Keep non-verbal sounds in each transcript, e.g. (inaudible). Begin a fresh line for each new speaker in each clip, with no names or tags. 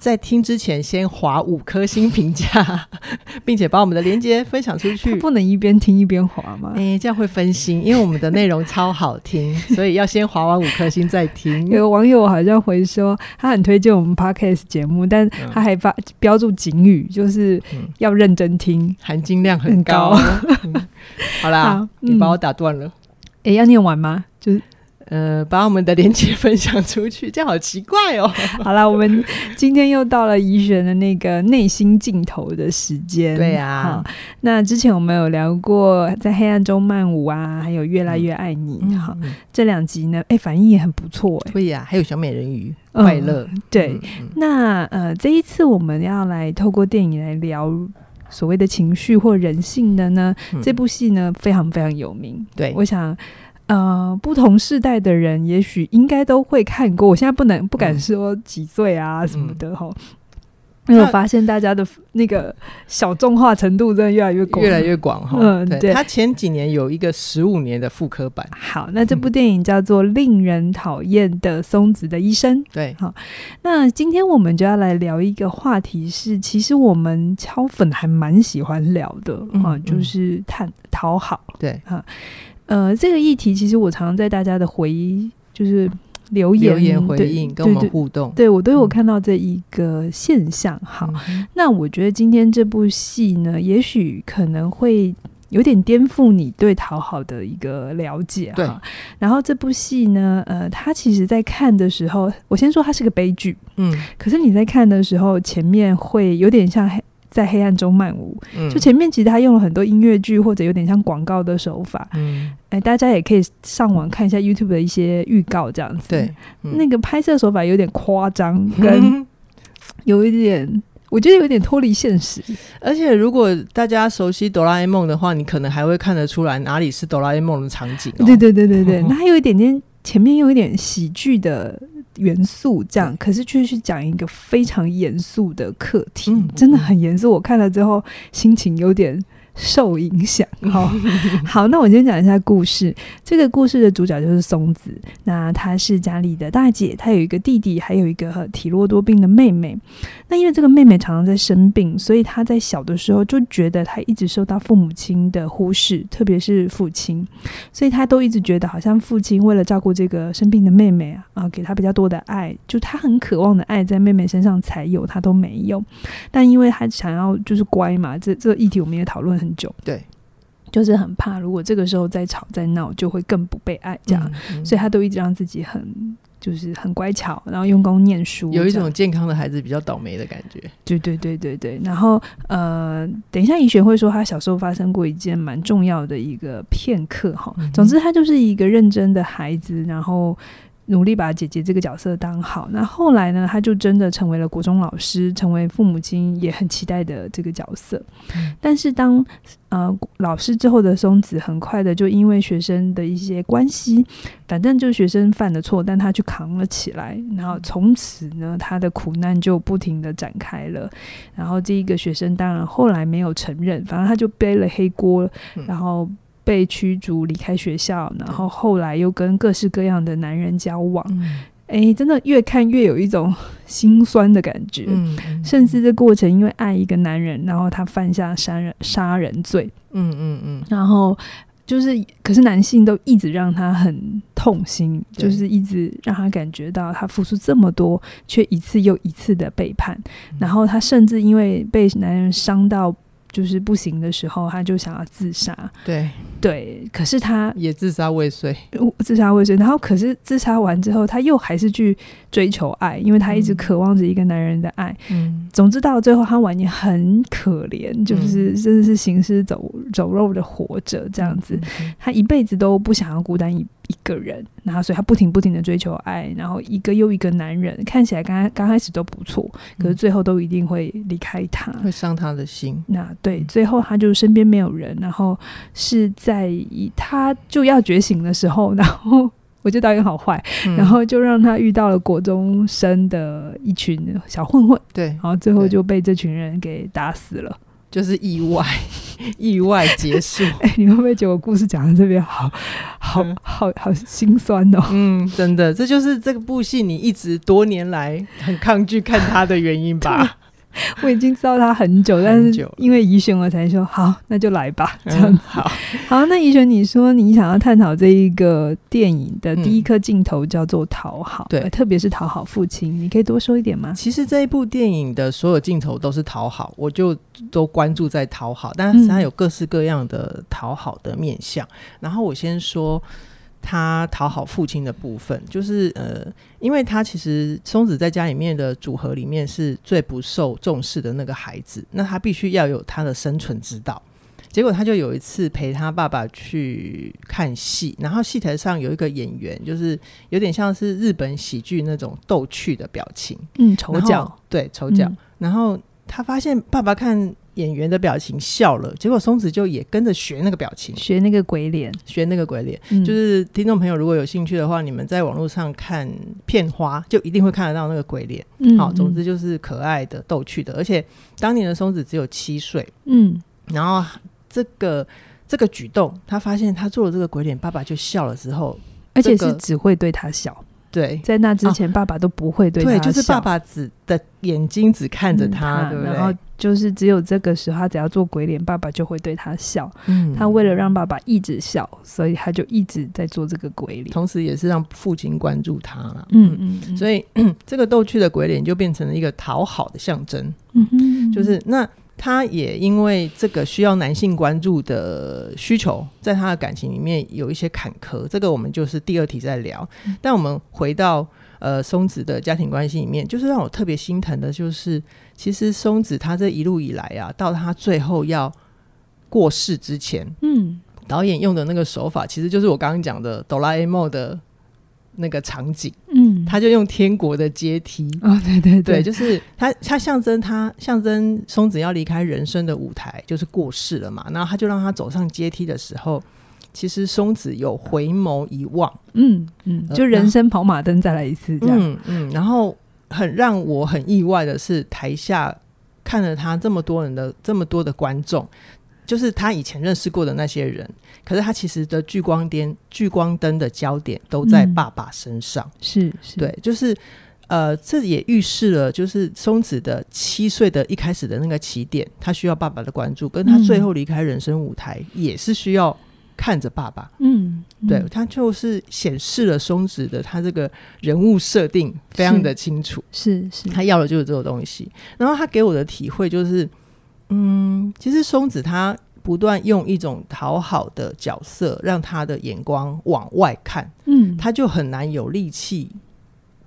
在听之前，先划五颗星评价，(laughs) 并且把我们的连接分享出去。(laughs)
不能一边听一边划吗？
哎、欸，这样会分心，因为我们的内容超好听，所以要先划完五颗星再听。(laughs)
有网友好像回说，他很推荐我们 Podcast 节目，但他还发标注警语，就是要认真听，
嗯、含金量很高。很高嗯、好啦，好你把我打断了。
哎、欸，要念完吗？就是。
呃，把我们的连接 (laughs) 分享出去，这样好奇怪哦。(laughs)
好了，我们今天又到了怡璇的那个内心镜头的时间。
对啊，
那之前我们有聊过在黑暗中漫舞啊，还有越来越爱你。好、嗯，这两集呢，哎、欸，反应也很不错哎。
对呀、啊，还有小美人鱼，快乐、
嗯。对，嗯、那呃，这一次我们要来透过电影来聊所谓的情绪或人性的呢，嗯、这部戏呢非常非常有名。对，我想。呃，不同世代的人也许应该都会看过。我现在不能不敢说几岁啊什么的哈，因为我发现大家的那个小众化程度真的越来越广，
越来越广哈。嗯，对。他前几年有一个十五年的复刻版。
好，那这部电影叫做《令人讨厌的松子的医生》。
对，
好。那今天我们就要来聊一个话题是，是其实我们敲粉还蛮喜欢聊的啊、嗯，就是探讨好。
对，哈。
呃，这个议题其实我常常在大家的回忆，就是留言、
留言回应，跟我们互
动。对，我都有看到这一个现象。嗯、好，那我觉得今天这部戏呢，也许可能会有点颠覆你对讨好的一个了解。哈。然后这部戏呢，呃，它其实在看的时候，我先说它是个悲剧。嗯。可是你在看的时候，前面会有点像黑。在黑暗中漫舞，就前面其实他用了很多音乐剧或者有点像广告的手法，嗯，哎，大家也可以上网看一下 YouTube 的一些预告，这样子。对，嗯、那个拍摄手法有点夸张，跟 (laughs) 有一点，我觉得有点脱离现实。
而且如果大家熟悉哆啦 A 梦的话，你可能还会看得出来哪里是哆啦 A 梦的场景，哦。对对对对对，那还有一点点前面有一点喜剧的。元素这样，可是却是讲一个非常严肃的课题，嗯、真的很严肃。我看了之后，心情有点。受影响，(laughs) 好，好，那我先讲一下故事。这个故事的主角就是松子，那她是家里的大姐，她有一个弟弟，还有一个体弱多病的妹妹。那因为这个妹妹常常在生病，所以她在小的时候就觉得她一直受到父母亲的忽视，特别是父亲，所以她都一直觉得好像父亲为了照顾这个生病的妹妹啊，啊，给她比较多的爱，就她很渴望的爱在妹妹身上才有，她都没有。但因为她想要就是乖嘛，这这个议题我们也讨论很久，对，
就是很怕，如果这个时候再吵再闹，就会更不被爱，这样，嗯嗯、所以他都一直让自己很，就是很乖巧，然后用功念书，
有一种健康的孩子比较倒霉的感觉。
对对对对。对，然后呃，等一下怡璇会说他小时候发生过一件蛮重要的一个片刻哈、嗯，总之他就是一个认真的孩子，然后。努力把姐姐这个角色当好，那后来呢，他就真的成为了国中老师，成为父母亲也很期待的这个角色。嗯、但是当呃老师之后的松子，很快的就因为学生的一些关系，反正就是学生犯的错，但他去扛了起来，然后从此呢，他的苦难就不停的展开了。然后这一个学生当然后来没有承认，反正他就背了黑锅，然后。被驱逐离开学校，然后后来又跟各式各样的男人交往，哎、真的越看越有一种心酸的感觉。嗯嗯、甚至这过程因为爱一个男人，然后他犯下杀人杀人罪。嗯嗯嗯。然后就是，可是男性都一直让他很痛心，就是一直让他感觉到他付出这么多，却一次又一次的背叛。嗯、然后他甚至因为被男人伤到。就是不行的时候，他就想要自杀。对对，可是他
也自杀未遂，
自杀未遂。然后，可是自杀完之后，他又还是去追求爱，因为他一直渴望着一个男人的爱。嗯，总之到了最后，他晚年很可怜，就是真的是行尸走走肉的活着这样子。他一辈子都不想要孤单一一个人，然后所以他不停不停的追求爱，然后一个又一个男人看起来刚刚开始都不错，可是最后都一定会离开他，
会伤他的心。
那对，最后他就身边没有人，然后是在他就要觉醒的时候，然后。我觉得导演好坏，嗯、然后就让他遇到了国中生的一群小混混，
对，
然后最后就被这群人给打死了，
就是意外，意外结束。(laughs)
哎、欸，你会不会觉得我故事讲到这边好好好好心酸哦？(laughs)
嗯，真的，这就是这个部戏你一直多年来很抗拒看它的原因吧。(laughs) (laughs)
我已经知道他很久，但是因为怡璇我才说好，那就来吧。这样子、嗯、好，好。那怡璇，你说你想要探讨这一个电影的第一颗镜头叫做讨好，对、嗯，特别是讨好父亲，你可以多说一点吗？
其实这一部电影的所有镜头都是讨好，我就都关注在讨好，但是它有各式各样的讨好的面相。嗯、然后我先说。他讨好父亲的部分，就是呃，因为他其实松子在家里面的组合里面是最不受重视的那个孩子，那他必须要有他的生存之道。结果他就有一次陪他爸爸去看戏，然后戏台上有一个演员，就是有点像是日本喜剧那种逗趣的表情，
嗯，丑角，
对，丑角，嗯，然后他发现爸爸看。演员的表情笑了，结果松子就也跟着学那个表情，
学那个鬼脸，
学那个鬼脸。嗯、就是听众朋友如果有兴趣的话，你们在网络上看片花，就一定会看得到那个鬼脸。嗯，好，总之就是可爱的、逗趣的。而且当年的松子只有七岁，嗯，然后这个这个举动，他发现他做了这个鬼脸，爸爸就笑了之后，
而且是只会对他笑。
对，
在那之前，爸爸都不会对他笑。
对，就是爸爸只的眼睛只看着他，对不对？
然后就是只有这个时候，他只要做鬼脸，爸爸就会对他笑。嗯，他为了让爸爸一直笑，所以他就一直在做这个鬼脸，
同时也是让父亲关注他了。嗯嗯，嗯，所以这个逗趣的鬼脸就变成了一个讨好的象征。嗯哼，就是那。他也因为这个需要男性关注的需求，在他的感情里面有一些坎坷，这个我们就是第二题在聊。但我们回到呃松子的家庭关系里面，就是让我特别心疼的，就是其实松子他这一路以来啊，到他最后要过世之前，嗯，导演用的那个手法，其实就是我刚刚讲的哆啦 A 梦的。那个场景，嗯，他就用天国的阶梯，
哦，对对对，
对，就是他，他象征他象征松子要离开人生的舞台，就是过世了嘛。然后他就让他走上阶梯的时候，其实松子有回眸一望，
嗯嗯，就人生跑马灯再来一次这样，
嗯嗯。然后很让我很意外的是，台下看了他这么多人的这么多的观众。就是他以前认识过的那些人，可是他其实的聚光点、聚光灯的焦点都在爸爸身上。嗯、
是，是，
对，就是呃，这也预示了，就是松子的七岁的一开始的那个起点，他需要爸爸的关注，跟他最后离开人生舞台，也是需要看着爸爸。嗯，嗯对，他就是显示了松子的他这个人物设定非常的清楚。
是是，是
他要的就是这个东西。然后他给我的体会就是。嗯，其实松子他不断用一种讨好的角色，让他的眼光往外看，嗯，他就很难有力气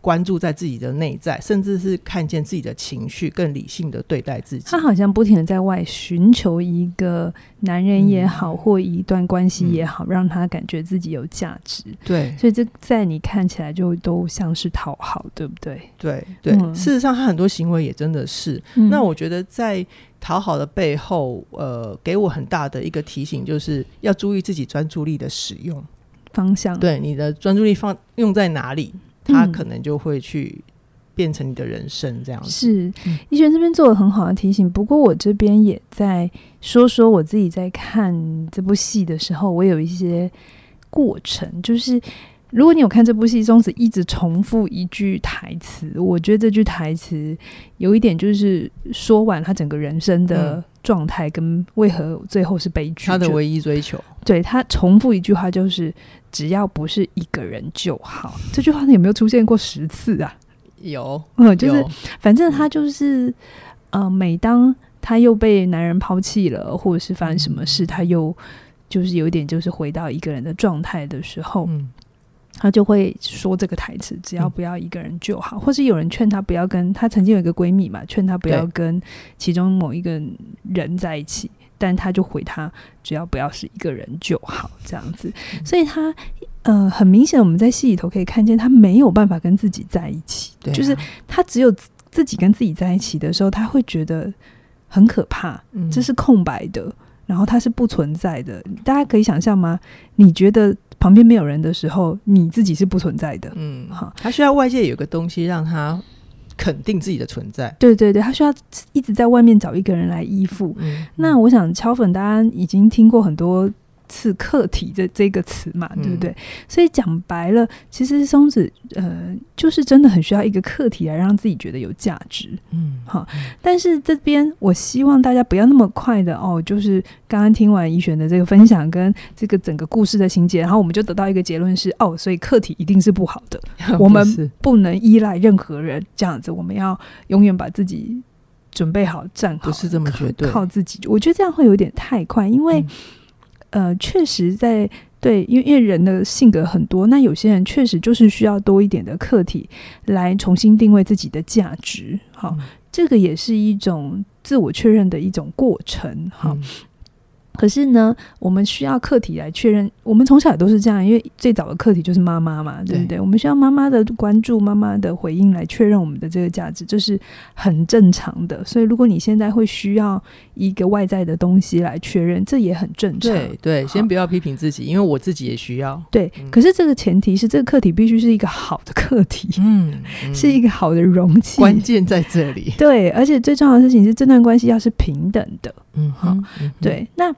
关注在自己的内在，甚至是看见自己的情绪，更理性的对待自己。
他好像不停的在外寻求一个男人也好，嗯、或一段关系也好，嗯、让他感觉自己有价值。
对，
所以这在你看起来就都像是讨好，对不对？
对对，嗯、事实上他很多行为也真的是。嗯、那我觉得在。讨好的背后，呃，给我很大的一个提醒，就是要注意自己专注力的使用
方向。
对，你的专注力放用在哪里，它可能就会去变成你的人生这样子。
是，怡璇这边做了很好的提醒。不过我这边也在说说我自己在看这部戏的时候，我有一些过程，就是。如果你有看这部戏，松子一直重复一句台词，我觉得这句台词有一点就是说完他整个人生的状态跟为何最后是悲剧。
他的唯一追求，
对，他重复一句话就是只要不是一个人就好。这句话有没有出现过十次啊？
有，
嗯，就是反正他就是呃，每当他又被男人抛弃了，或者是发生什么事，他又就是有一点就是回到一个人的状态的时候，嗯。他就会说这个台词，只要不要一个人就好，嗯、或是有人劝他不要跟他曾经有一个闺蜜嘛，劝他不要跟其中某一个人在一起，但他就回他，只要不要是一个人就好，这样子。嗯、所以他呃，很明显我们在戏里头可以看见他没有办法跟自己在一起，就是他只有自己跟自己在一起的时候，他会觉得很可怕，嗯、这是空白的，然后它是不存在的。大家可以想象吗？你觉得旁边没有人的时候，你自己是不存在的，
嗯，哈，他需要外界有个东西让他。肯定自己的存在，
对对对，他需要一直在外面找一个人来依附。那我想敲粉，大家已经听过很多。是客体这这个词嘛，对不对？嗯、所以讲白了，其实松子呃，就是真的很需要一个客体来让自己觉得有价值。嗯，好。但是这边我希望大家不要那么快的哦，就是刚刚听完怡璇的这个分享跟这个整个故事的情节，然后我们就得到一个结论是哦，所以客体一定是不好的，(laughs) 我们不能依赖任何人，这样子我们要永远把自己准备好站好，
不是这么绝对，
靠自己。我觉得这样会有点太快，因为。嗯呃，确实在对，因为因为人的性格很多，那有些人确实就是需要多一点的客体来重新定位自己的价值。好，嗯、这个也是一种自我确认的一种过程。好。嗯可是呢，我们需要客体来确认。我们从小也都是这样，因为最早的客体就是妈妈嘛，对不对？对，我们需要妈妈的关注、妈妈的回应来确认我们的这个价值，这是很正常的。所以，如果你现在会需要一个外在的东西来确认，这也很正常。
对对，先不要批评自己，因为我自己也需要。
对，嗯、可是这个前提是，这个客体必须是一个好的客体，嗯，嗯是一个好的容器。
关键在这里。
对，而且最重要的事情是，这段关系要是平等的。嗯好，嗯对，那。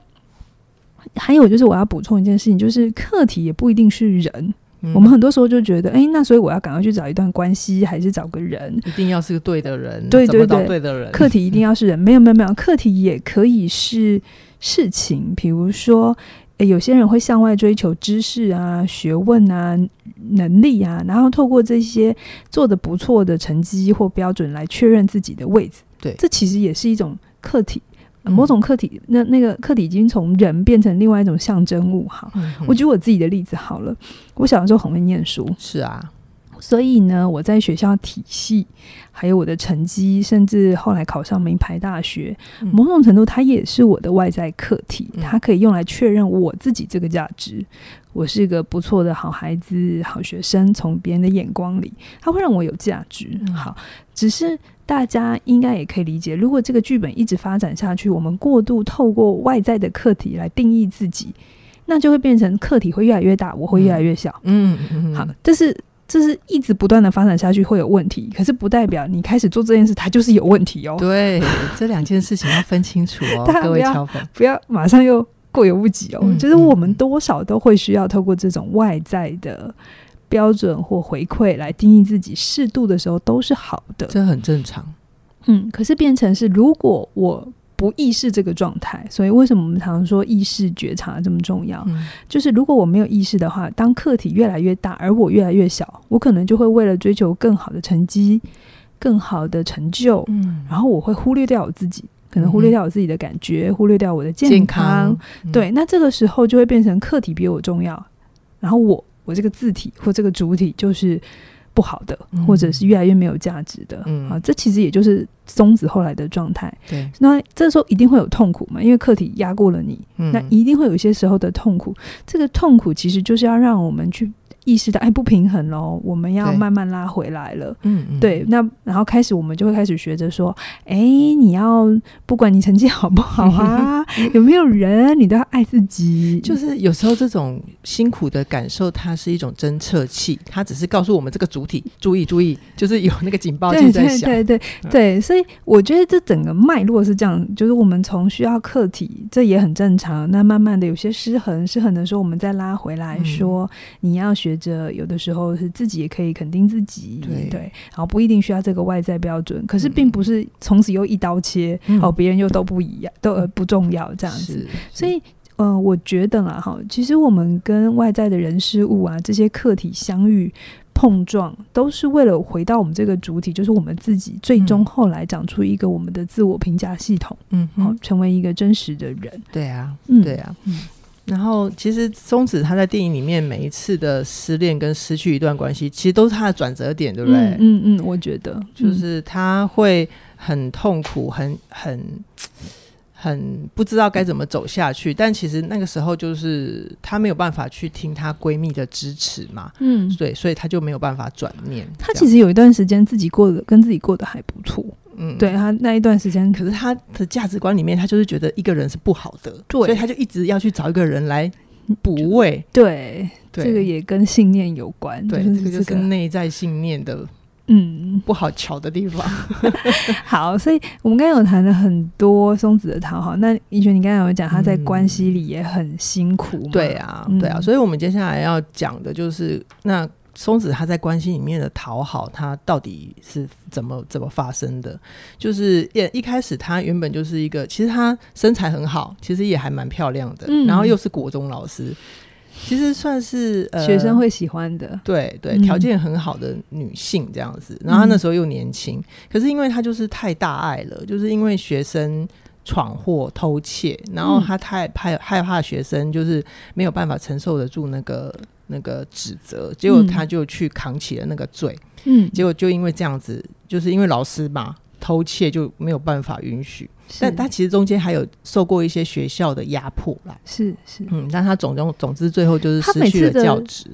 还有就是，我要补充一件事情，就是客体也不一定是人。嗯、我们很多时候就觉得，哎、欸，那所以我要赶快去找一段关系，还是找个人？
一定要是个对的人，
对对对，
对的人。
客体一定要是人？没有没有没有，客体也可以是事情。比如说，欸、有些人会向外追求知识啊、学问啊、能力啊，然后透过这些做的不错的成绩或标准来确认自己的位置。
对，
这其实也是一种客体。某种客体，那那个客体已经从人变成另外一种象征物。哈，嗯、我举我自己的例子好了。我小的时候很会念书，
是啊，
所以呢，我在学校体系，还有我的成绩，甚至后来考上名牌大学，嗯、某种程度它也是我的外在客体，它可以用来确认我自己这个价值。我是一个不错的好孩子、好学生，从别人的眼光里，他会让我有价值。好，只是。大家应该也可以理解，如果这个剧本一直发展下去，我们过度透过外在的客体来定义自己，那就会变成客体会越来越大，我会越来越小。嗯嗯，嗯嗯好，这是这是一直不断的发展下去会有问题，可是不代表你开始做这件事，它就是有问题哦。
对，这两件事情要分清楚哦，(laughs) 各位敲粉，
不要马上又过犹不及哦。嗯、就是我们多少都会需要透过这种外在的。标准或回馈来定义自己，适度的时候都是好的，
这很正常。
嗯，可是变成是，如果我不意识这个状态，所以为什么我们常说意识觉察这么重要？嗯，就是如果我没有意识的话，当客体越来越大，而我越来越小，我可能就会为了追求更好的成绩、更好的成就，嗯，然后我会忽略掉我自己，可能忽略掉我自己的感觉，嗯，忽略掉我的健康。健康，嗯，对，那这个时候就会变成客体比我重要，然后我。我这个字体或这个主体就是不好的，嗯、或者是越来越没有价值的。嗯，啊，这其实也就是松子后来的状态。对，那这时候一定会有痛苦嘛，因为客体压过了你，嗯、那一定会有一些时候的痛苦。这个痛苦其实就是要让我们去。意识到哎，不平衡喽，我们要慢慢拉回来了。嗯嗯，对，那然后开始我们就会开始学着说，哎，你要不管你成绩好不好啊，(laughs) 有没有人，你都要爱自己。
就是有时候这种辛苦的感受，它是一种侦测器，它只是告诉我们这个主体注意注意，就是有那个警报器在响。
对对对对，对，所以我觉得这整个脉络是这样，就是我们从需要客体，这也很正常。那慢慢的有些失衡，失衡的时候，我们再拉回来说，你要学。着有的时候是自己也可以肯定自己，对，对，然后不一定需要这个外在标准，可是并不是从此又一刀切，嗯、哦，别人又都不一样，都呃不重要这样子。所以，呃，我觉得啦，哈，其实我们跟外在的人事物啊这些客体相遇碰撞，都是为了回到我们这个主体，就是我们自己，最终后来长出一个我们的自我评价系统，嗯哼，好，成为一个真实的人。
对啊，嗯，对啊，嗯。然后，其实松子他在电影里面每一次的失恋跟失去一段关系，其实都是他的转折点，对不对？嗯
嗯，嗯，我觉得
就是他会很痛苦，很很
很不知道该怎么走下去。但其实那个时候就是她没有办法去听她闺蜜的支持嘛，嗯，对，所以她就没有办法转念。
她其实有一段时间自己过得跟自己过得还不错，嗯，对他那一段时间，
可是他的价值观里面，他就是觉得一个人是不好的，对，所以他就一直要去找一个人来补位。
对，对，这个也跟信念有关，
对，
就是、
这个就是内在信念的。嗯，不好瞧的地方。(laughs)
好，所以我们刚刚有谈了很多松子的讨好。那怡璇，你刚才有讲他在关系里也很辛苦。
嗯。对啊，对啊。所以我们接下来要讲的就是，那松子他在关系里面的讨好，他到底是怎么怎么发生的？就是一一开始他原本就是一个，其实他身材很好，其实也还蛮漂亮的，嗯，然后又是国中老师。其实算是、呃、
学生会喜欢的，
对对，条件很好的女性这样子。嗯、然后她那时候又年轻，可是因为她就是太大爱了，就是因为学生闯祸偷窃，然后她太害害怕学生就是没有办法承受得住那个那个指责，结果他就去扛起了那个罪。嗯，结果就因为这样子，就是因为老师嘛。偷窃就没有办法允许，但他其实中间还有受过一些学校的压迫啦。
是是，
嗯，但他总总总之最后就是失去了教职，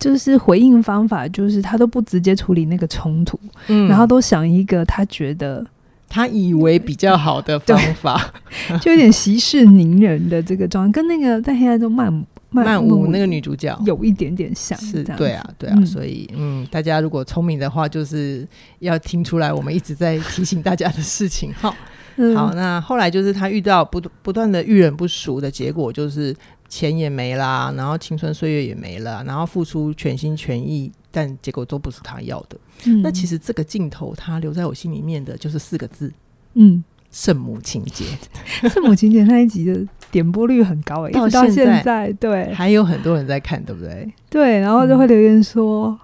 就是回应方法就是他都不直接处理那个冲突，嗯，然后都想一个他觉得
他以为比较好的方法，(laughs)
就有点息事宁人的这个状态，跟那个在黑暗中漫。
曼舞那个女主角
有一点点像，
是对啊，对啊，嗯、所以嗯，大家如果聪明的话，就是要听出来我们一直在提醒大家的事情。(laughs) 好，嗯、好，那后来就是他遇到不不断的遇人不熟的结果，就是钱也没啦，然后青春岁月也没了，然后付出全心全意，但结果都不是他要的。嗯、那其实这个镜头，他留在我心里面的就是四个字，嗯，圣母情节。(laughs)
圣母情节那一集的。点播率很高诶、欸，到现在，现在对，
还有很多人在看，对不对？
对，然后就会留言说：“嗯、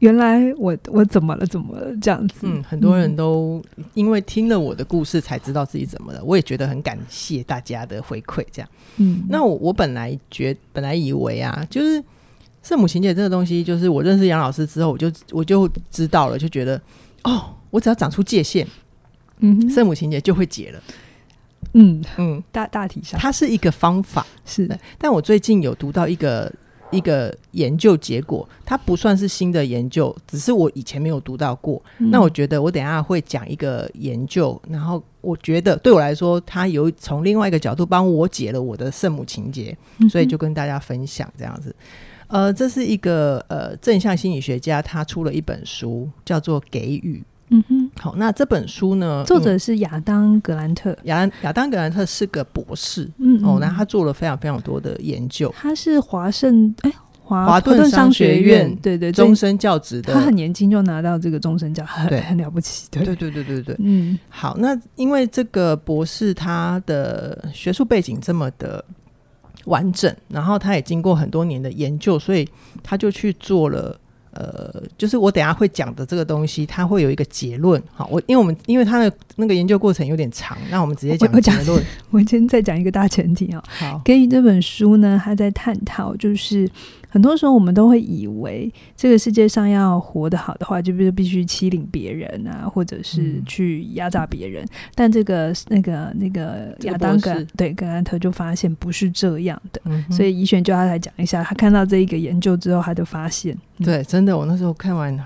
原来我我怎么了？怎么了？”这样子，
嗯，很多人都因为听了我的故事才知道自己怎么了。我也觉得很感谢大家的回馈，这样。嗯，那我我本来觉本来以为啊，就是圣母情节这个东西，就是我认识杨老师之后，我就我就知道了，就觉得哦，我只要长出界限，嗯，圣母情节就会解了。
嗯嗯，大大体上，
它是一个方法，是的。但我最近有读到一个一个研究结果，它不算是新的研究，只是我以前没有读到过。嗯、那我觉得我等一下会讲一个研究，然后我觉得对我来说，它有从另外一个角度帮我解了我的圣母情结，嗯、哼所以就跟大家分享这样子。呃，这是一个呃正向心理学家，他出了一本书，叫做《给予》。嗯哼，好，那这本书呢？
作者是亚当格兰特。
亚亚当格兰特是个博士，嗯，嗯，哦，那他做了非常非常多的研究。
他是华盛哎华
华顿商学院
对对
终身教职的，
他很年轻就拿到这个终身教，很很了不起。对
对对对对对，嗯，好，那因为这个博士他的学术背景这么的完整，然后他也经过很多年的研究，所以他就去做了。呃，就是我等下会讲的这个东西，它会有一个结论。好，我因为我们因为它的那个研究过程有点长，那我们直接讲结论。
我先再讲一个大前提啊。好，给予这本书呢，它在探讨就是。很多时候，我们都会以为这个世界上要活得好的话，就必须必须欺凌别人啊，或者是去压榨别人。嗯、但这个那个那个亚当格对格兰特就发现不是这样的，嗯、所以怡璇就要来讲一下他看到这一个研究之后他的发现。
嗯、对，真的，我那时候看完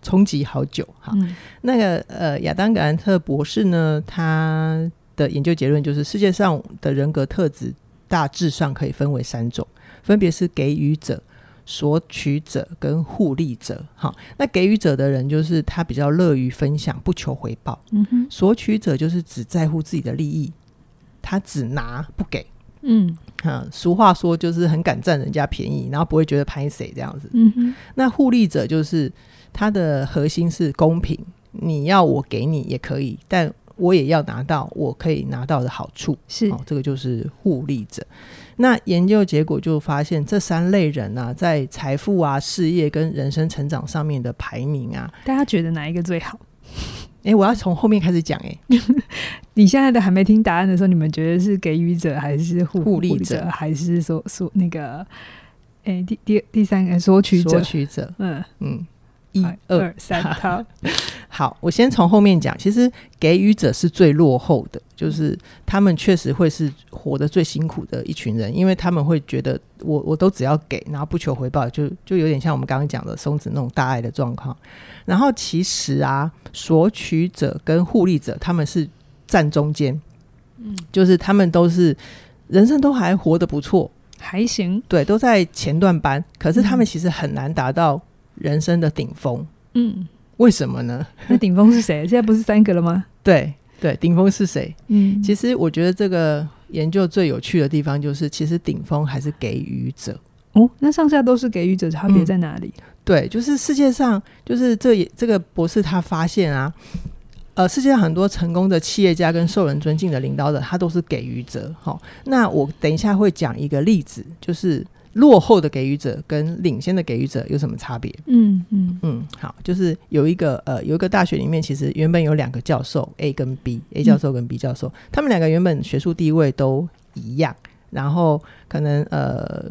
冲击好久哈。嗯、那个呃，亚当格兰特博士呢，他的研究结论就是世界上的人格特质大致上可以分为三种。分别是给予者、索取者跟互利者。好，那给予者的人就是他比较乐于分享，不求回报。嗯哼，索取者就是只在乎自己的利益，他只拿不给。嗯，啊，俗话说就是很敢占人家便宜，然后不会觉得拍谁这样子。嗯哼，那互利者就是他的核心是公平，你要我给你也可以，但我也要拿到我可以拿到的好处。是，哦，这个就是互利者。那研究结果就发现，这三类人啊，在财富啊、事业跟人生成长上面的排名啊，
大家觉得哪一个最好？
哎、欸，我要从后面开始讲哎、欸。(laughs)
你现在的还没听答案的时候，你们觉得是给予者还是互互利者，还是说说那个？哎、欸，第第第三个索取者？
索取者。嗯嗯，一二三，好，(laughs) 好，我先从后面讲。其实给予者是最落后的，就是他们确实会是活得最辛苦的一群人，因为他们会觉得我我都只要给，然后不求回报，就就有点像我们刚刚讲的松子那种大爱的状况。然后其实啊，索取者跟互利者他们是站中间，嗯，就是他们都是人生都还活得不错，
还行，
对，都在前段班，可是他们其实很难达到。人生的顶峰，嗯，为什么呢？(laughs)
那顶峰是谁？现在不是三个了吗？
对对，顶峰是谁？嗯，其实我觉得这个研究最有趣的地方就是，其实顶峰还是给予者
哦。那上下都是给予者，差别在哪里？嗯，
对，就是世界上，就是这这个博士他发现啊，呃，世界上很多成功的企业家跟受人尊敬的领导者，他都是给予者。好，那我等一下会讲一个例子，就是。落后的给予者跟领先的给予者有什么差别？嗯嗯嗯，好，就是有一个呃，有一个大学里面，其实原本有两个教授 A 跟 B，A 教授跟 B 教授，嗯、他们两个原本学术地位都一样，然后可能呃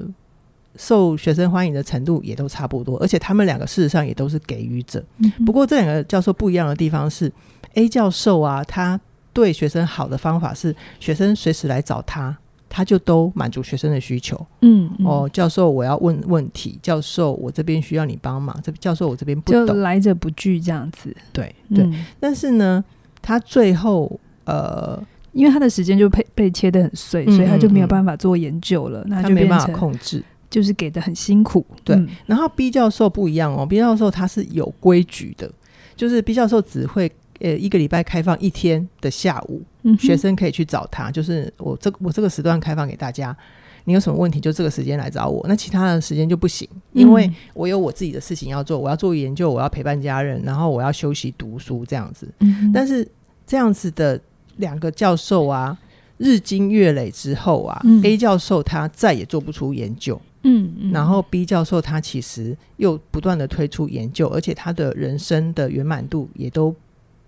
受学生欢迎的程度也都差不多，而且他们两个事实上也都是给予者。嗯、不过这两个教授不一样的地方是，A 教授啊，他对学生好的方法是学生随时来找他。他就都满足学生的需求，嗯，嗯。哦，教授，我要问问题，教授，我这边需要你帮忙，这教授我这边不懂，
就来者不拒这样子，
对对、嗯。但是呢，他最后呃，
因为他的时间就被被切得很碎，所以他就没有办法做研究了，那就
没办法控制，
就是给的很辛苦。
对、嗯，然后 B 教授不一样哦，B 教授他是有规矩的，就是 B 教授只会。呃，一个礼拜开放一天的下午，嗯，学生可以去找他。就是我这我这个时段开放给大家，你有什么问题就这个时间来找我。那其他的时间就不行，因为我有我自己的事情要做，我要做研究，我要陪伴家人，然后我要休息读书这样子。嗯，但是这样子的两个教授啊，日积月累之后啊，嗯，A 教授他再也做不出研究，嗯，嗯，然后 B 教授他其实又不断的推出研究，而且他的人生的圆满度也都。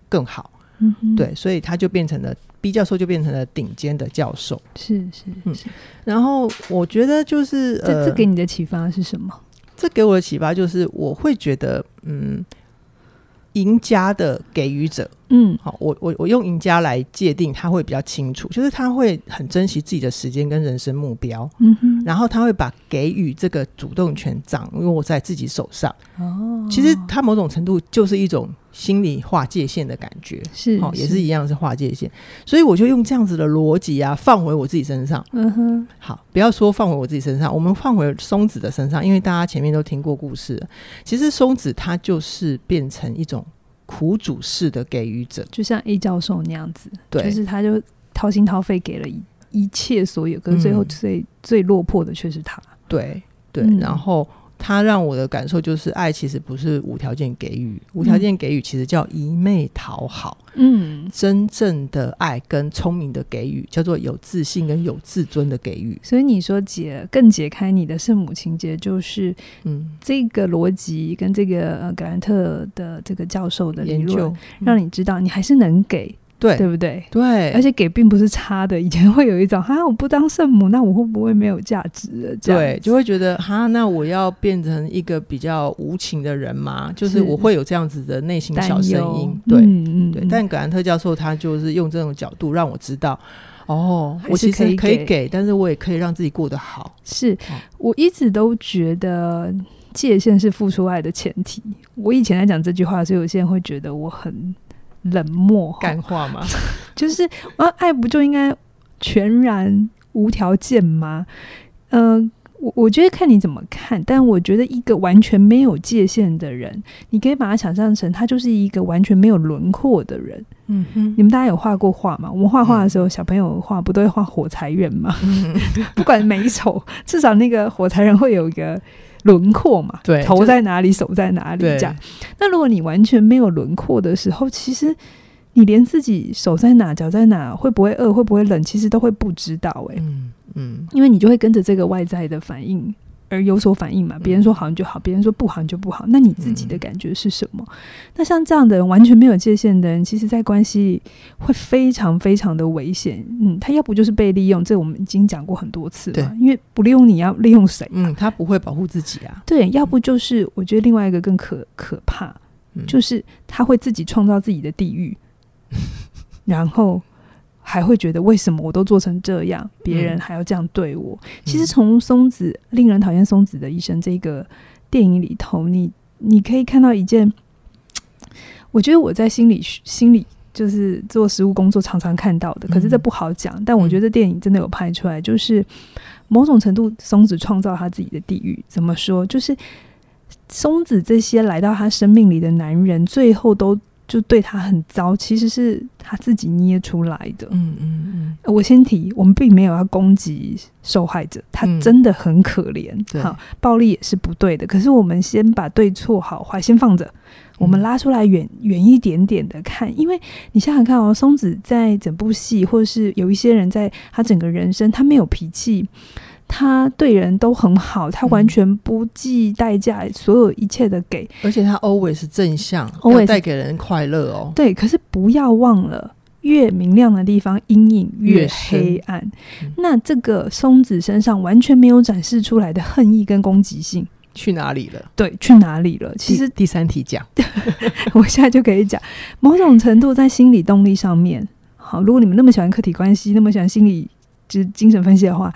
更好，嗯，对，所以他就变成了 B 教授，就变成了顶尖的教授。
是是嗯，
然后我觉得就是
这这给你的启发是什么？呃，
这给我的启发就是我会觉得，嗯。赢家的给予者，嗯，好，我我我用赢家来界定，他会比较清楚，就是他会很珍惜自己的时间跟人生目标，嗯哼，然后他会把给予这个主动权掌握在自己手上。哦，其实他某种程度就是一种心理划界限的感觉，是，哦，也是一样是划界限，所以我就用这样子的逻辑啊，放回我自己身上。嗯哼，好，不要说放回我自己身上，我们放回松子的身上，因为大家前面都听过故事，其实松子他就是变成一种。苦主式的给予者，
就像 A 教授那样子，对，就是他就掏心掏肺给了一一切所有，可是最后最、嗯、最落魄的却是他。
对对、嗯，然后。他让我的感受就是，爱其实不是无条件给予，无条件给予其实叫一昧讨好。嗯，真正的爱跟聪明的给予，叫做有自信跟有自尊的给予。
所以你说解更解开你的圣母情节，就是嗯，这个逻辑跟这个呃格兰特的这个教授的研究，让你知道你还是能给。对，对不对？
对，
而且给并不是差的。以前会有一种哈，(laughs) 我不当圣母，那我会不会没有价值了？
对，就会觉得哈，那我要变成一个比较无情的人吗？就是我会有这样子的内心小声音。对，嗯嗯，对。但格兰特教授他就是用这种角度让我知道，哦，我其实可以给，但是我也可以让自己过得好。
是，我一直都觉得界限是付出爱的前提。我以前在讲这句话，所以有些人会觉得我很。冷漠
干话吗？(laughs)
就是啊，爱不就应该全然无条件吗？嗯、呃，我我觉得看你怎么看，但我觉得一个完全没有界限的人，你可以把他想象成他就是一个完全没有轮廓的人。嗯哼，你们大家有画过画吗？我们画画的时候，小朋友画不都会画火柴人吗？嗯、(laughs) 不管美丑，至少那个火柴人会有一个。轮廓嘛，对，头在哪里，手在哪里，这样。那如果你完全没有轮廓的时候，其实你连自己手在哪，脚在哪，会不会饿，会不会冷，其实都会不知道、欸。哎，嗯嗯，因为你就会跟着这个外在的反应而有所反应嘛。别人说好你就好，别人说不好你就不好。那你自己的感觉是什么？嗯、那像这样的人完全没有界限的人，其实在关系里会非常非常的危险。嗯，他要不就是被利用，这我们已经讲过很多次了。因为不利用你要利用谁？
嗯，他不会保护自己啊。
对，要不就是我觉得另外一个更可可怕，嗯、就是他会自己创造自己的地狱，(laughs) 然后。还会觉得为什么我都做成这样，别人还要这样对我？嗯、其实从松子令人讨厌松子的一生这个电影里头，你你可以看到一件，我觉得我在心理心理就是做实务工作常常看到的，可是这不好讲。嗯、但我觉得电影真的有拍出来，就是某种程度松子创造他自己的地狱。怎么说？就是松子这些来到他生命里的男人，最后都。就对他很糟，其实是他自己捏出来的。嗯嗯嗯。我先提，我们并没有要攻击受害者，他真的很可怜。嗯、好，暴力也是不对的。可是我们先把对错好坏先放着，嗯、我们拉出来远远一点点的看，因为你想想看哦，松子在整部戏，或者是有一些人在他整个人生，他没有脾气。他对人都很好，他完全不计代价，所有一切的给，
而且他 always 是正向，always 带给人快乐哦。
对，可是不要忘了，越明亮的地方，阴影越黑暗。嗯、那这个松子身上完全没有展示出来的恨意跟攻击性，
去哪里了？
对，去哪里了？其实
第，第三题讲，(laughs)
我现在就可以讲，某种程度在心理动力上面，好，如果你们那么喜欢客体关系，那么喜欢心理就是精神分析的话。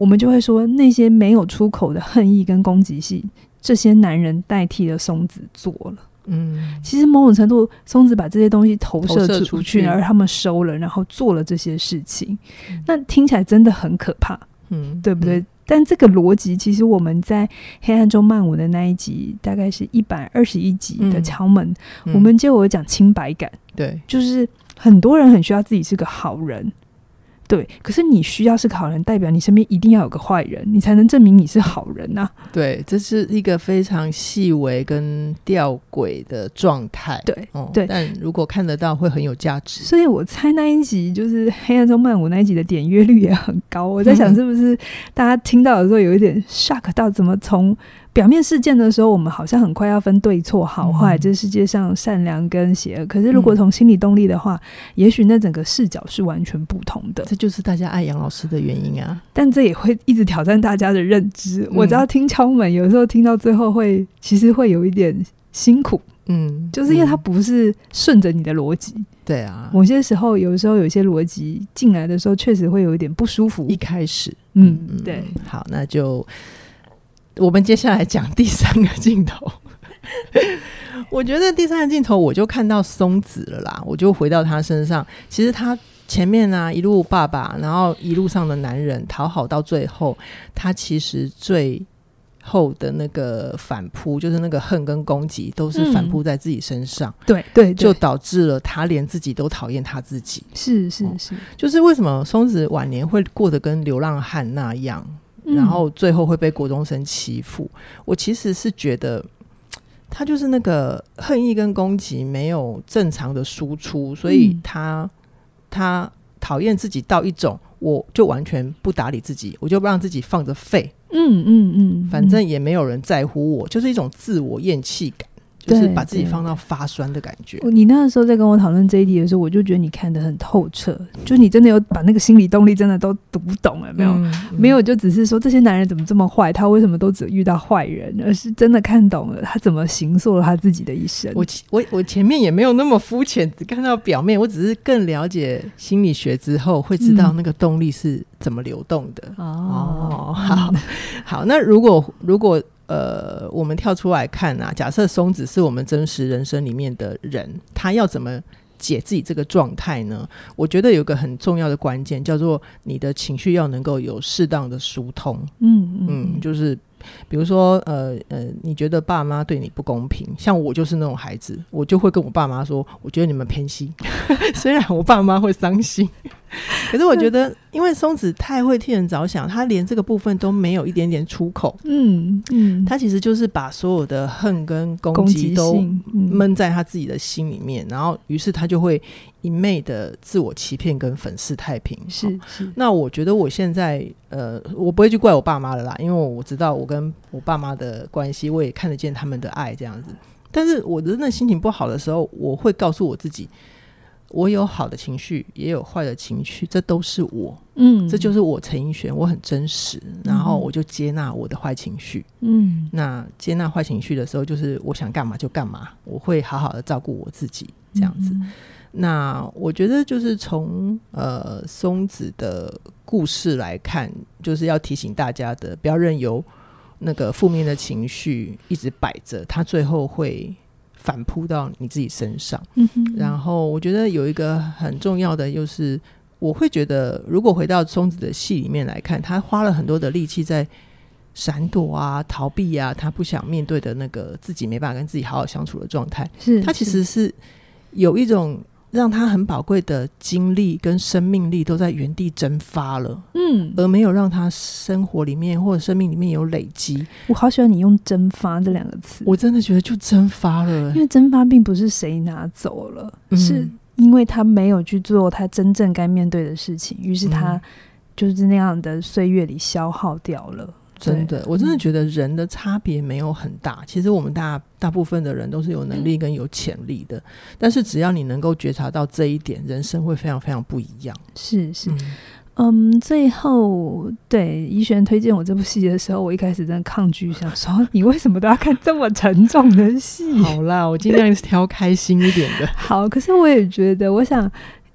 我们就会说，那些没有出口的恨意跟攻击性，这些男人代替了松子做了。嗯，其实某种程度，松子把这些东西投射出去，出去，而他们收了，然后做了这些事情。嗯、那听起来真的很可怕，嗯，对不对？嗯、但这个逻辑，其实我们在《黑暗中漫舞》的那一集，大概是一百二十一集的敲门，我们就有讲清白感。
对，
就是很多人很需要自己是个好人。对，可是你需要是个好人，代表你身边一定要有个坏人，你才能证明你是好人呐、啊。
对，这是一个非常细微跟吊诡的状态。
对，哦、对，
但如果看得到，会很有价值。
所以我猜那一集就是《黑暗中漫舞》那一集的点阅率也很高。我在想，是不是大家听到的时候有一点 shock 到，怎么从？表面事件的时候，我们好像很快要分对错好坏，这、嗯、世界上善良跟邪恶。可是如果从心理动力的话，嗯、也许那整个视角是完全不同的。
这就是大家爱杨老师的原因啊！
但这也会一直挑战大家的认知。嗯、我知道听敲门，有时候听到最后会，其实会有一点辛苦。嗯，就是因为它不是顺着你的逻辑。
对啊，
某些时候，有时候有些逻辑进来的时候，确实会有一点不舒服。
一开始，
嗯，对。
好，那就。我们接下来讲第三个镜头，(laughs) 我觉得第三个镜头我就看到松子了啦，我就回到他身上。其实他前面啊一路爸爸，然后一路上的男人讨好到最后，他其实最后的那个反扑，就是那个恨跟攻击，都是反扑在自己身上。
嗯、对对，对
就导致了他连自己都讨厌他自己。
是是是、嗯，就是
为什么松子晚年会过得跟流浪汉那样？然后最后会被国中生欺负，嗯、我其实是觉得他就是那个恨意跟攻击没有正常的输出，所以他、嗯、他讨厌自己到一种，我就完全不打理自己，我就让自己放着废，嗯嗯嗯，反正也没有人在乎我，就是一种自我厌弃感。就是把自己放到发酸的感觉。
你那个时候在跟我讨论这一题的时候，我就觉得你看得很透彻，就你真的有把那个心理动力真的都读懂了没有？嗯嗯、没有，就只是说这些男人怎么这么坏，他为什么都只遇到坏人，而是真的看懂了他怎么行塑了他自己的一生。
我我我前面也没有那么肤浅，只看到表面，我只是更了解心理学之后，会知道那个动力是怎么流动的。嗯、哦，(laughs) 好，好，那如果如果。呃，我们跳出来看啊，假设松子是我们真实人生里面的人，他要怎么解自己这个状态呢？我觉得有个很重要的关键，叫做你的情绪要能够有适当的疏通。嗯嗯，嗯，就是比如说，呃呃，你觉得爸妈对你不公平，像我就是那种孩子，我就会跟我爸妈说，我觉得你们偏心，(laughs) 虽然我爸妈会伤心。(laughs) 可是我觉得，因为松子太会替人着想，他连这个部分都没有一点点出口。嗯嗯，他其实就是把所有的恨跟攻击都闷在他自己的心里面，然后于是他就会一昧的自我欺骗跟粉饰太平。是是。那我觉得我现在呃，我不会去怪我爸妈了啦，因为我知道我跟我爸妈的关系，我也看得见他们的爱这样子。但是我真的心情不好的时候，我会告诉我自己。我有好的情绪，也有坏的情绪，这都是我，嗯，这就是我陈奕璇，我很真实，然后我就接纳我的坏情绪，嗯，那接纳坏情绪的时候，就是我想干嘛就干嘛，我会好好的照顾我自己，这样子。嗯、那我觉得就是从呃松子的故事来看，就是要提醒大家的，不要任由那个负面的情绪一直摆着，他最后会。反扑到你自己身上，嗯哼，然后我觉得有一个很重要的，就是我会觉得，如果回到松子的戏里面来看，他花了很多的力气在闪躲啊、逃避啊，他不想面对的那个自己没办法跟自己好好相处的状态，是他其实是有一种。让他很宝贵的精力跟生命力都在原地蒸发了，嗯，而没有让他生活里面或者生命里面有累积。
我好喜欢你用“蒸发”这两个词，
我真的觉得就蒸发了，
因为蒸发并不是谁拿走了，嗯，是因为他没有去做他真正该面对的事情，于是他就是那样的岁月里消耗掉了。
真的，我真的觉得人的差别没有很大。其实我们大大部分的人都是有能力跟有潜力的，但是只要你能够觉察到这一点，人生会非常非常不一样。
是是，嗯，最后对怡璇推荐我这部戏的时候，我一开始真的抗拒，想说你为什么都要看这么沉重的戏？
好啦，我尽量挑开心一点的。(laughs)
好，可是我也觉得，我想，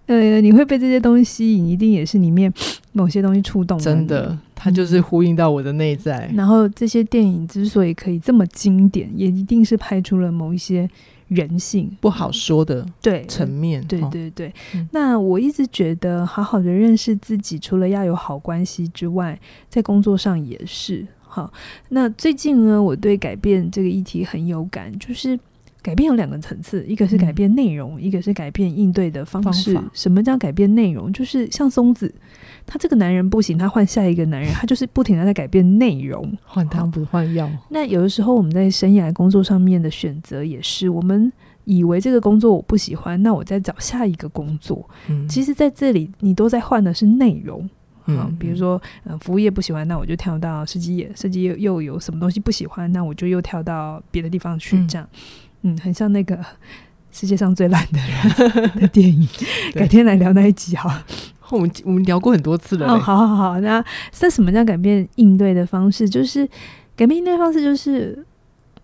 呃，你会被这些东西吸引，一定也是里面 (sniffs) 某些东西触动。
真的。它就是呼应到我的内在。
然后这些电影之所以可以这么经典，也一定是拍出了某一些人性
不好说的对层面。
对对对。嗯、那我一直觉得，好好的认识自己，除了要有好关系之外，在工作上也是好。那最近呢，我对改变这个议题很有感，就是改变有两个层次，一个是改变内容，嗯、一个是改变应对的方式。方。什么叫改变内容？就是像松子。他这个男人不行，他换下一个男人，(laughs) 他就是不停的在改变内容，
换汤不换药。
那有的时候我们在生涯工作上面的选择也是，我们以为这个工作我不喜欢，那我再找下一个工作。嗯，其实在这里你都在换的是内容。嗯，比如说呃，服务业不喜欢，那我就跳到设计业，设计业又有什么东西不喜欢，那我就又跳到别的地方去。这样，嗯，嗯，很像那个 (laughs) 世界上最烂的人 (laughs) 的电影。改天来聊那一集哈。
我们我们聊过很多次了。
哦，好好好，那那什么叫改变应对的方式？就是改变应对方式，就是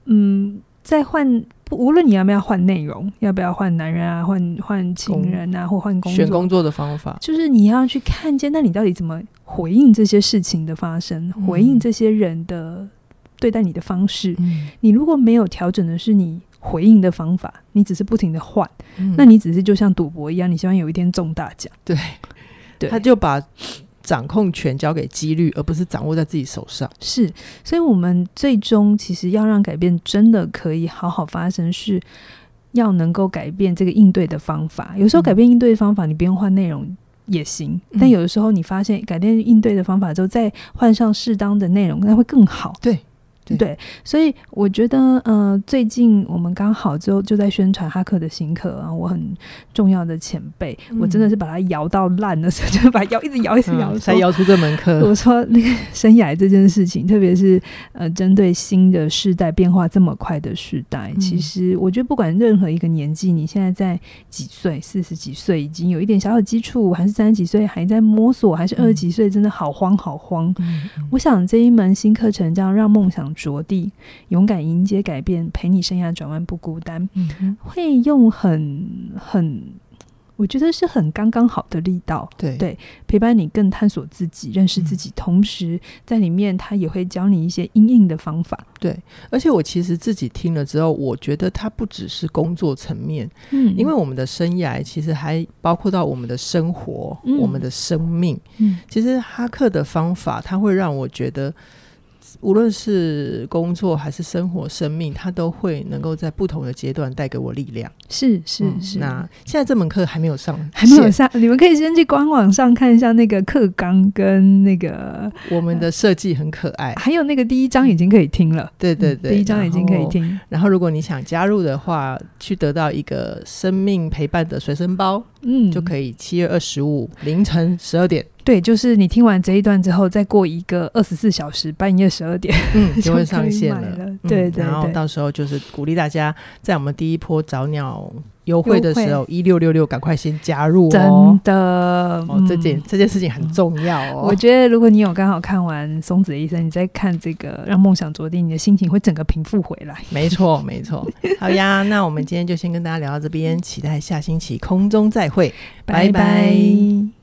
嗯，在换，无论你要不要换内容，要不要换男人啊，换换情人啊，或换工作，
选工作的方法，
就是你要去看见，那你到底怎么回应这些事情的发生，嗯、回应这些人的对待你的方式。嗯、你如果没有调整的是你回应的方法，你只是不停的换，嗯、那你只是就像赌博一样，你希望有一天中大奖。
对。对他就把掌控权交给几率，而不是掌握在自己手上。
是，所以，我们最终其实要让改变真的可以好好发生，是要能够改变这个应对的方法。有时候改变应对的方法，你不用换内容也行，嗯、但有的时候你发现改变应对的方法之后，再换上适当的内容，那会更好。
对。
对，所以我觉得，呃，最近我们刚好就就在宣传哈克的新课啊，我很重要的前辈，嗯、我真的是把它摇到烂的时候，(laughs) 就把摇一直摇一直摇，
才摇出这门课。
我说那个 (laughs) 生涯这件事情，特别是呃，针对新的世代变化这么快的时代，嗯、其实我觉得不管任何一个年纪，你现在在几岁，四十几岁已经有一点小小基础，还是三十几岁还在摸索，还是二十几岁，真的好慌好慌。嗯、我想这一门新课程，这样让梦想着地，勇敢迎接改变，陪你生涯转弯不孤单。嗯、会用很很，我觉得是很刚刚好的力道，对对，陪伴你更探索自己，认识自己，嗯、同时在里面他也会教你一些因应的方法。
对，而且我其实自己听了之后，我觉得它不只是工作层面，嗯，因为我们的生涯其实还包括到我们的生活，嗯、我们的生命。嗯，其实哈克的方法，他会让我觉得。无论是工作还是生活、生命，它都会能够在不同的阶段带给我力量。
是是是。
那现在这门课还没有上，(laughs)
还没有上，你们可以先去官网上看一下那个课纲跟那个
我们的设计很可爱，
还有那个第一章已经可以听了。
对对对，
第一章已经可以听。
然后如果你想加入的话，去得到一个生命陪伴的随身包，嗯，就可以七月二十五凌晨十二点。
对，就是你听完这一段之后，再过一个二十四小时，半夜十二点，(laughs)
嗯，就会上线了。
了对，对对，
然后到时候就是鼓励大家在我们第一波早鸟优惠的时候，一六六六赶快先加入哦。
真的，
哦，这件、嗯、这件事情很重要哦。
我觉得如果你有刚好看完松子的一生，你再看这个让梦想着地，你的心情会整个平复回来。(laughs)
没错，没错。好呀，那我们今天就先跟大家聊到这边，期待下星期空中再会，拜拜。拜拜。